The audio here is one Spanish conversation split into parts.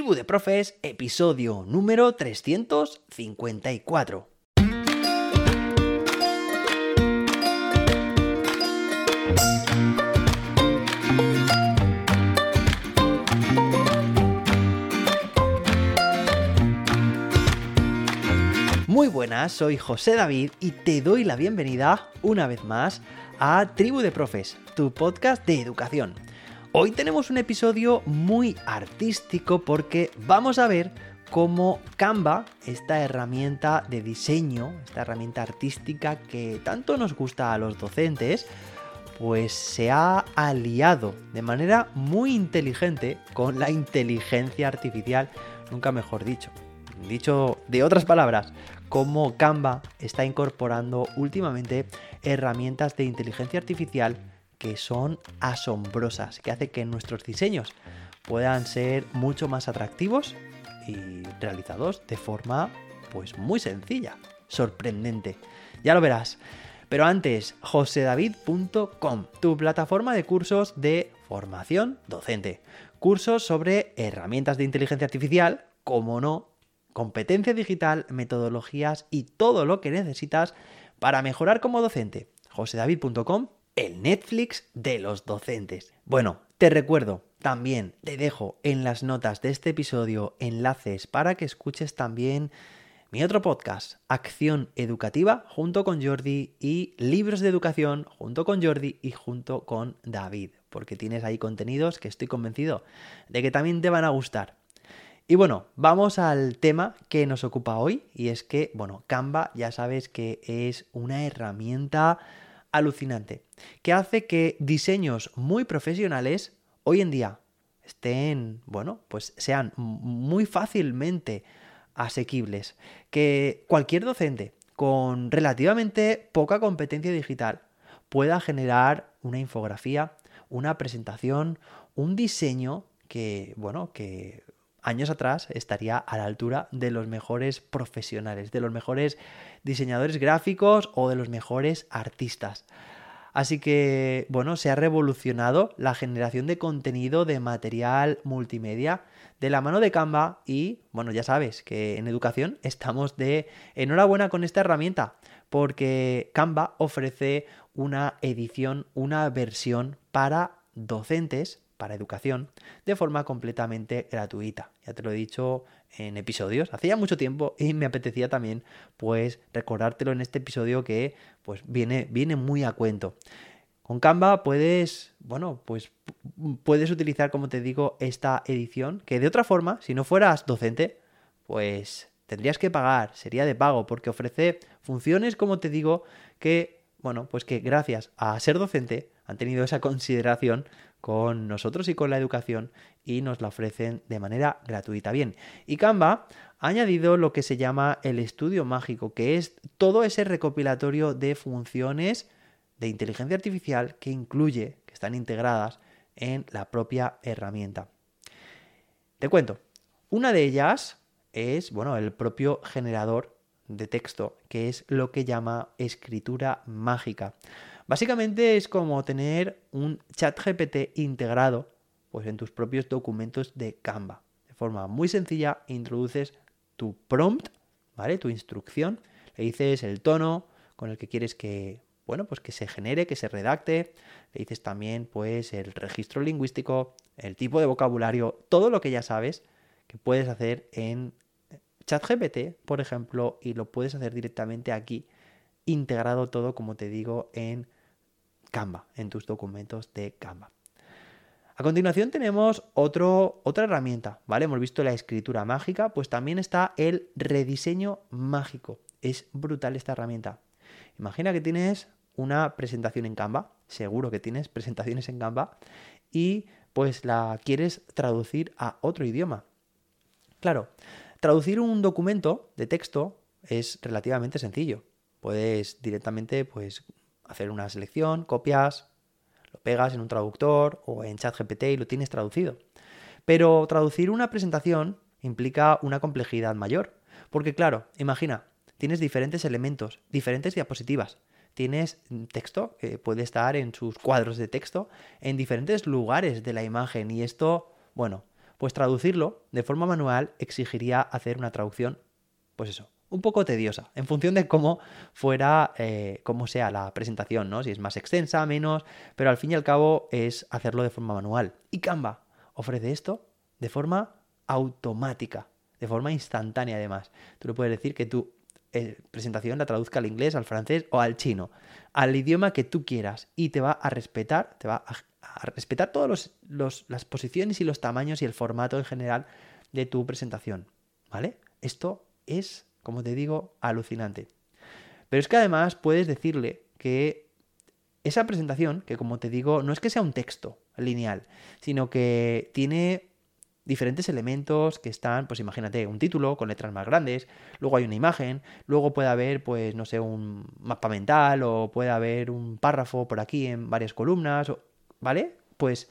Tribu de Profes, episodio número 354. Muy buenas, soy José David y te doy la bienvenida una vez más a Tribu de Profes, tu podcast de educación. Hoy tenemos un episodio muy artístico porque vamos a ver cómo Canva, esta herramienta de diseño, esta herramienta artística que tanto nos gusta a los docentes, pues se ha aliado de manera muy inteligente con la inteligencia artificial, nunca mejor dicho. Dicho de otras palabras, cómo Canva está incorporando últimamente herramientas de inteligencia artificial que son asombrosas, que hace que nuestros diseños puedan ser mucho más atractivos y realizados de forma pues muy sencilla, sorprendente. Ya lo verás. Pero antes, josedavid.com, tu plataforma de cursos de formación docente. Cursos sobre herramientas de inteligencia artificial, como no, competencia digital, metodologías y todo lo que necesitas para mejorar como docente. josedavid.com, el Netflix de los docentes. Bueno, te recuerdo, también te dejo en las notas de este episodio enlaces para que escuches también mi otro podcast, Acción Educativa, junto con Jordi y Libros de Educación, junto con Jordi y junto con David, porque tienes ahí contenidos que estoy convencido de que también te van a gustar. Y bueno, vamos al tema que nos ocupa hoy y es que, bueno, Canva ya sabes que es una herramienta alucinante que hace que diseños muy profesionales hoy en día estén, bueno, pues sean muy fácilmente asequibles, que cualquier docente con relativamente poca competencia digital pueda generar una infografía, una presentación, un diseño que, bueno, que años atrás estaría a la altura de los mejores profesionales, de los mejores diseñadores gráficos o de los mejores artistas. Así que, bueno, se ha revolucionado la generación de contenido de material multimedia de la mano de Canva y, bueno, ya sabes que en educación estamos de enhorabuena con esta herramienta porque Canva ofrece una edición, una versión para docentes para educación de forma completamente gratuita. Ya te lo he dicho en episodios, hacía mucho tiempo y me apetecía también pues recordártelo en este episodio que pues viene, viene muy a cuento. Con Canva puedes, bueno, pues puedes utilizar, como te digo, esta edición que de otra forma, si no fueras docente, pues tendrías que pagar, sería de pago, porque ofrece funciones, como te digo, que, bueno, pues que gracias a ser docente han tenido esa consideración con nosotros y con la educación y nos la ofrecen de manera gratuita. Bien, y Canva ha añadido lo que se llama el estudio mágico, que es todo ese recopilatorio de funciones de inteligencia artificial que incluye, que están integradas en la propia herramienta. Te cuento, una de ellas es, bueno, el propio generador de texto, que es lo que llama escritura mágica. Básicamente es como tener un chat GPT integrado pues, en tus propios documentos de Canva. De forma muy sencilla, introduces tu prompt, ¿vale? Tu instrucción, le dices el tono con el que quieres que, bueno, pues que se genere, que se redacte, le dices también pues el registro lingüístico, el tipo de vocabulario, todo lo que ya sabes que puedes hacer en ChatGPT, por ejemplo, y lo puedes hacer directamente aquí, integrado todo, como te digo, en Canva, en tus documentos de Canva. A continuación tenemos otra herramienta, ¿vale? Hemos visto la escritura mágica, pues también está el rediseño mágico. Es brutal esta herramienta. Imagina que tienes una presentación en Canva, seguro que tienes presentaciones en Canva, y pues la quieres traducir a otro idioma. Claro, traducir un documento de texto es relativamente sencillo. Puedes directamente pues hacer una selección, copias, lo pegas en un traductor o en ChatGPT y lo tienes traducido. Pero traducir una presentación implica una complejidad mayor. Porque claro, imagina, tienes diferentes elementos, diferentes diapositivas. Tienes texto que puede estar en sus cuadros de texto en diferentes lugares de la imagen y esto, bueno, pues traducirlo de forma manual exigiría hacer una traducción, pues eso, un poco tediosa, en función de cómo fuera, eh, cómo sea la presentación, ¿no? Si es más extensa, menos, pero al fin y al cabo es hacerlo de forma manual. Y Canva ofrece esto de forma automática, de forma instantánea además. Tú le puedes decir que tu eh, presentación la traduzca al inglés, al francés o al chino, al idioma que tú quieras y te va a respetar, te va a, respetar todas las posiciones y los tamaños y el formato en general de tu presentación, ¿vale? Esto es como te digo, alucinante. Pero es que además puedes decirle que esa presentación, que como te digo, no es que sea un texto lineal, sino que tiene diferentes elementos que están, pues imagínate, un título con letras más grandes, luego hay una imagen, luego puede haber, pues no sé, un mapa mental o puede haber un párrafo por aquí en varias columnas, ¿vale? Pues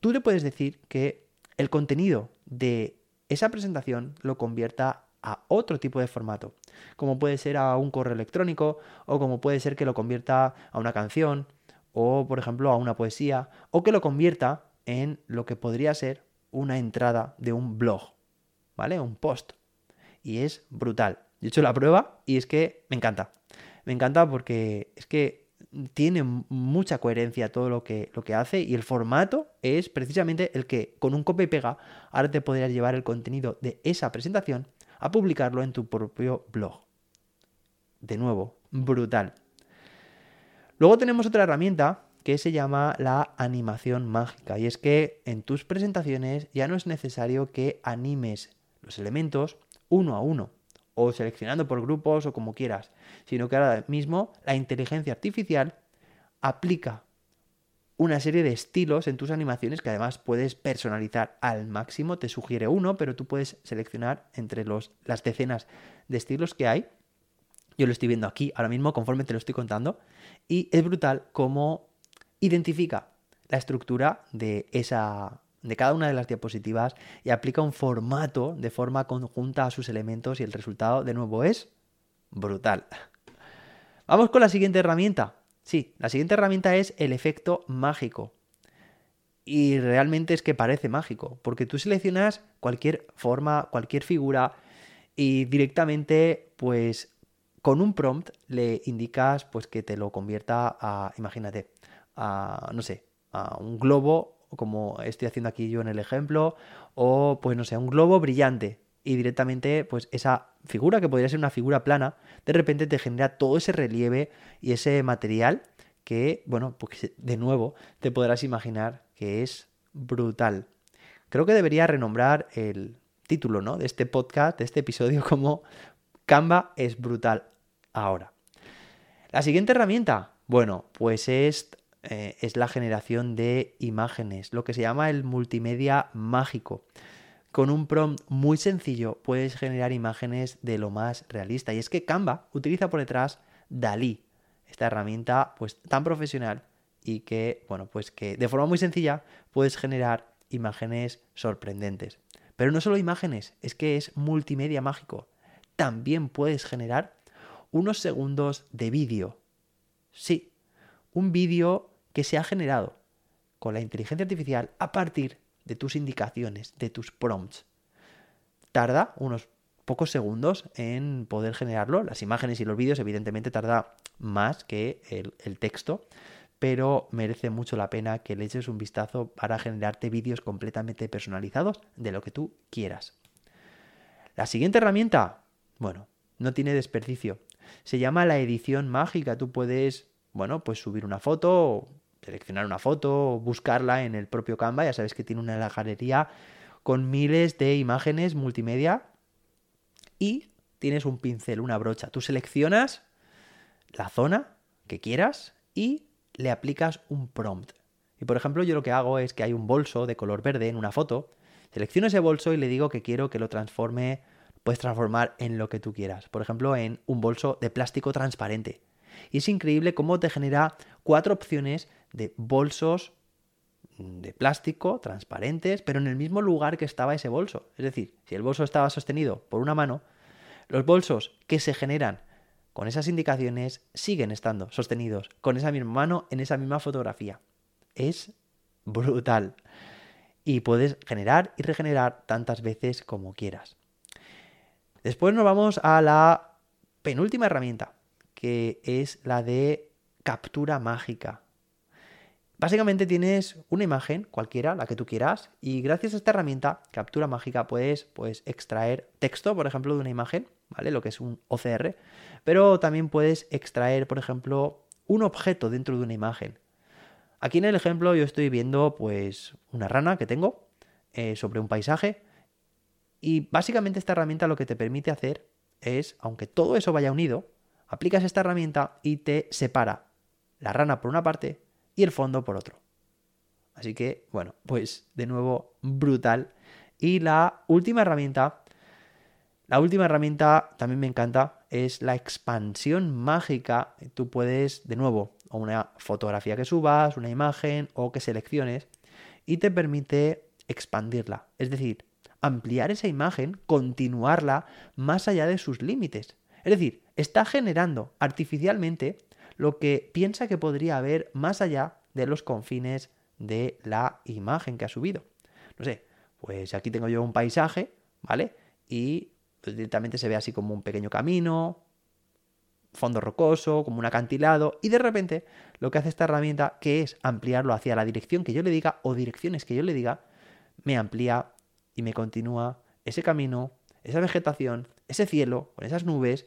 tú le puedes decir que el contenido de esa presentación lo convierta a otro tipo de formato, como puede ser a un correo electrónico o como puede ser que lo convierta a una canción o por ejemplo a una poesía o que lo convierta en lo que podría ser una entrada de un blog, ¿vale? Un post. Y es brutal. Yo he hecho la prueba y es que me encanta. Me encanta porque es que tiene mucha coherencia todo lo que, lo que hace y el formato es precisamente el que con un copia y pega ahora te podrías llevar el contenido de esa presentación a publicarlo en tu propio blog. De nuevo, brutal. Luego tenemos otra herramienta que se llama la animación mágica y es que en tus presentaciones ya no es necesario que animes los elementos uno a uno o seleccionando por grupos o como quieras, sino que ahora mismo la inteligencia artificial aplica una serie de estilos en tus animaciones que además puedes personalizar al máximo. Te sugiere uno, pero tú puedes seleccionar entre los, las decenas de estilos que hay. Yo lo estoy viendo aquí ahora mismo conforme te lo estoy contando. Y es brutal cómo identifica la estructura de esa de cada una de las diapositivas y aplica un formato de forma conjunta a sus elementos y el resultado de nuevo es brutal. Vamos con la siguiente herramienta, Sí, la siguiente herramienta es el efecto mágico. Y realmente es que parece mágico, porque tú seleccionas cualquier forma, cualquier figura y directamente, pues, con un prompt le indicas, pues, que te lo convierta a, imagínate, a, no sé, a un globo, como estoy haciendo aquí yo en el ejemplo, o, pues, no sé, un globo brillante. Y directamente, pues, esa figura, que podría ser una figura plana, de repente te genera todo ese relieve y ese material que, bueno, pues de nuevo te podrás imaginar que es brutal. Creo que debería renombrar el título, ¿no? De este podcast, de este episodio, como Canva es brutal ahora. La siguiente herramienta, bueno, pues es, eh, es la generación de imágenes, lo que se llama el multimedia mágico. Con un prompt muy sencillo puedes generar imágenes de lo más realista. Y es que Canva utiliza por detrás Dalí, esta herramienta pues tan profesional y que, bueno, pues que de forma muy sencilla puedes generar imágenes sorprendentes. Pero no solo imágenes, es que es multimedia mágico. También puedes generar unos segundos de vídeo. Sí, un vídeo que se ha generado con la inteligencia artificial a partir de tus indicaciones, de tus prompts. Tarda unos pocos segundos en poder generarlo. Las imágenes y los vídeos evidentemente tarda más que el, texto, pero merece mucho la pena que le eches un vistazo para generarte vídeos completamente personalizados de lo que tú quieras. La siguiente herramienta, bueno, no tiene desperdicio. Se llama la edición mágica. Tú puedes, bueno, pues subir una foto, seleccionar una foto, buscarla en el propio Canva. Ya sabes que tiene una galería con miles de imágenes multimedia y tienes un pincel, una brocha. Tú seleccionas la zona que quieras y le aplicas un prompt. Y por ejemplo, yo lo que hago es que hay un bolso de color verde en una foto, selecciono ese bolso y le digo que quiero que lo transforme, puedes transformar en lo que tú quieras. Por ejemplo, en un bolso de plástico transparente. Y es increíble cómo te genera cuatro opciones de bolsos de plástico transparentes, pero en el mismo lugar que estaba ese bolso. Es decir, si el bolso estaba sostenido por una mano, los bolsos que se generan con esas indicaciones siguen estando sostenidos con esa misma mano en esa misma fotografía. Es brutal. y puedes generar y regenerar tantas veces como quieras. Después nos vamos a la penúltima herramienta, que es la de captura mágica. Básicamente tienes una imagen, cualquiera, la que tú quieras, y gracias a esta herramienta, captura mágica, puedes pues, extraer texto, por ejemplo, de una imagen, ¿vale? Lo que es un OCR, pero también puedes extraer, por ejemplo, un objeto dentro de una imagen. Aquí en el ejemplo yo estoy viendo pues una rana que tengo eh, sobre un paisaje y básicamente esta herramienta lo que te permite hacer es, aunque todo eso vaya unido, aplicas esta herramienta y te separa la rana por una parte y el fondo por otro. Así que, bueno, pues de nuevo, brutal. Y la última herramienta, la última herramienta también me encanta, es la expansión mágica. Tú puedes, de nuevo, una fotografía que subas, una imagen o que selecciones y te permite expandirla. Es decir, ampliar esa imagen, continuarla más allá de sus límites. Es decir, está generando artificialmente lo que piensa que podría haber más allá de los confines de la imagen que ha subido. No sé, pues aquí tengo yo un paisaje, ¿vale? Y directamente se ve así como un pequeño camino, fondo rocoso, como un acantilado, y de repente lo que hace esta herramienta, que es ampliarlo hacia la dirección que yo le diga o direcciones que yo le diga, me amplía y me continúa ese camino, esa vegetación, ese cielo, con esas nubes,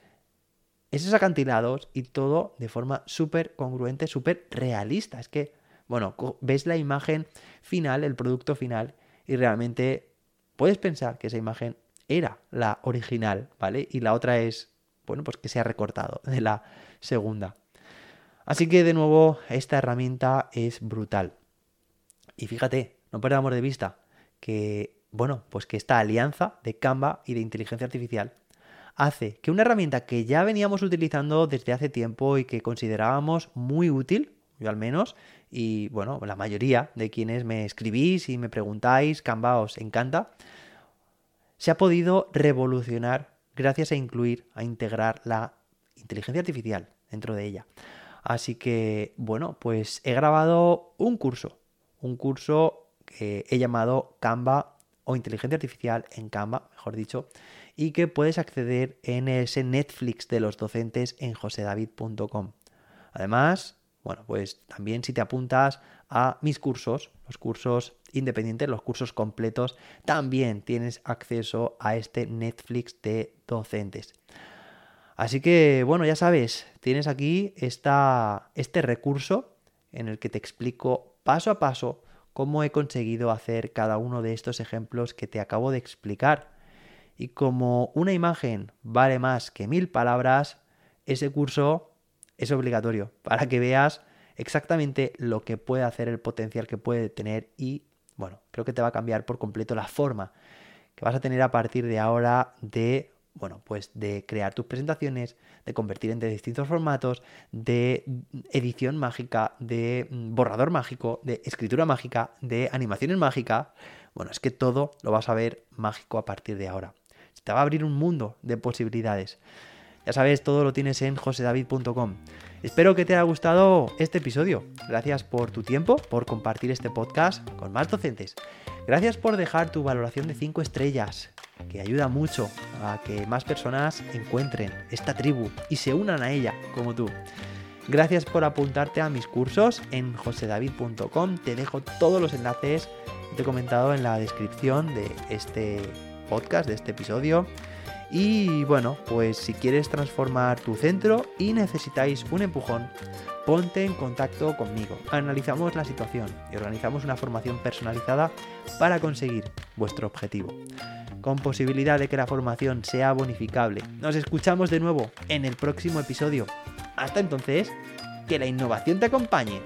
esos acantilados y todo de forma súper congruente, súper realista. Es que, bueno, ves la imagen final, el producto final, y realmente puedes pensar que esa imagen era la original, ¿vale? Y la otra es, bueno, pues que se ha recortado de la segunda. Así que de nuevo, esta herramienta es brutal. Y fíjate, no perdamos de vista que bueno, pues que esta alianza de Canva y de inteligencia artificial hace que una herramienta que ya veníamos utilizando desde hace tiempo y que considerábamos muy útil, yo al menos, y bueno, la mayoría de quienes me escribís y me preguntáis, Canva os encanta, se ha podido revolucionar gracias a incluir, a integrar la inteligencia artificial dentro de ella. Así que, bueno, pues he grabado un curso, un curso que he llamado Canva o inteligencia artificial en Canva, mejor dicho, y que puedes acceder en ese Netflix de los docentes en josedavid.com. Además, bueno, pues también si te apuntas a mis cursos, los cursos independientes, los cursos completos, también tienes acceso a este Netflix de docentes. Así que, bueno, ya sabes, tienes aquí esta, este recurso en el que te explico paso a paso cómo he conseguido hacer cada uno de estos ejemplos que te acabo de explicar. Y como una imagen vale más que mil palabras, ese curso es obligatorio para que veas exactamente lo que puede hacer, el potencial que puede tener y, bueno, creo que te va a cambiar por completo la forma que vas a tener a partir de ahora de bueno, pues de crear tus presentaciones, de convertir entre distintos formatos, de edición mágica, de borrador mágico, de escritura mágica, de animaciones mágicas. Bueno, es que todo lo vas a ver mágico a partir de ahora. Te va a abrir un mundo de posibilidades. Ya sabes, todo lo tienes en josedavid.com. Espero que te haya gustado este episodio. Gracias por tu tiempo, por compartir este podcast con más docentes. Gracias por dejar tu valoración de 5 estrellas, que ayuda mucho a que más personas encuentren esta tribu y se unan a ella como tú. Gracias por apuntarte a mis cursos en josedavid.com. Te dejo todos los enlaces que te he comentado en la descripción de este podcast, de este episodio. Y bueno, pues si quieres transformar tu centro y necesitáis un empujón, ponte en contacto conmigo. Analizamos la situación y organizamos una formación personalizada para conseguir vuestro objetivo. Con posibilidad de que la formación sea bonificable. Nos escuchamos de nuevo en el próximo episodio. Hasta entonces, que la innovación te acompañe.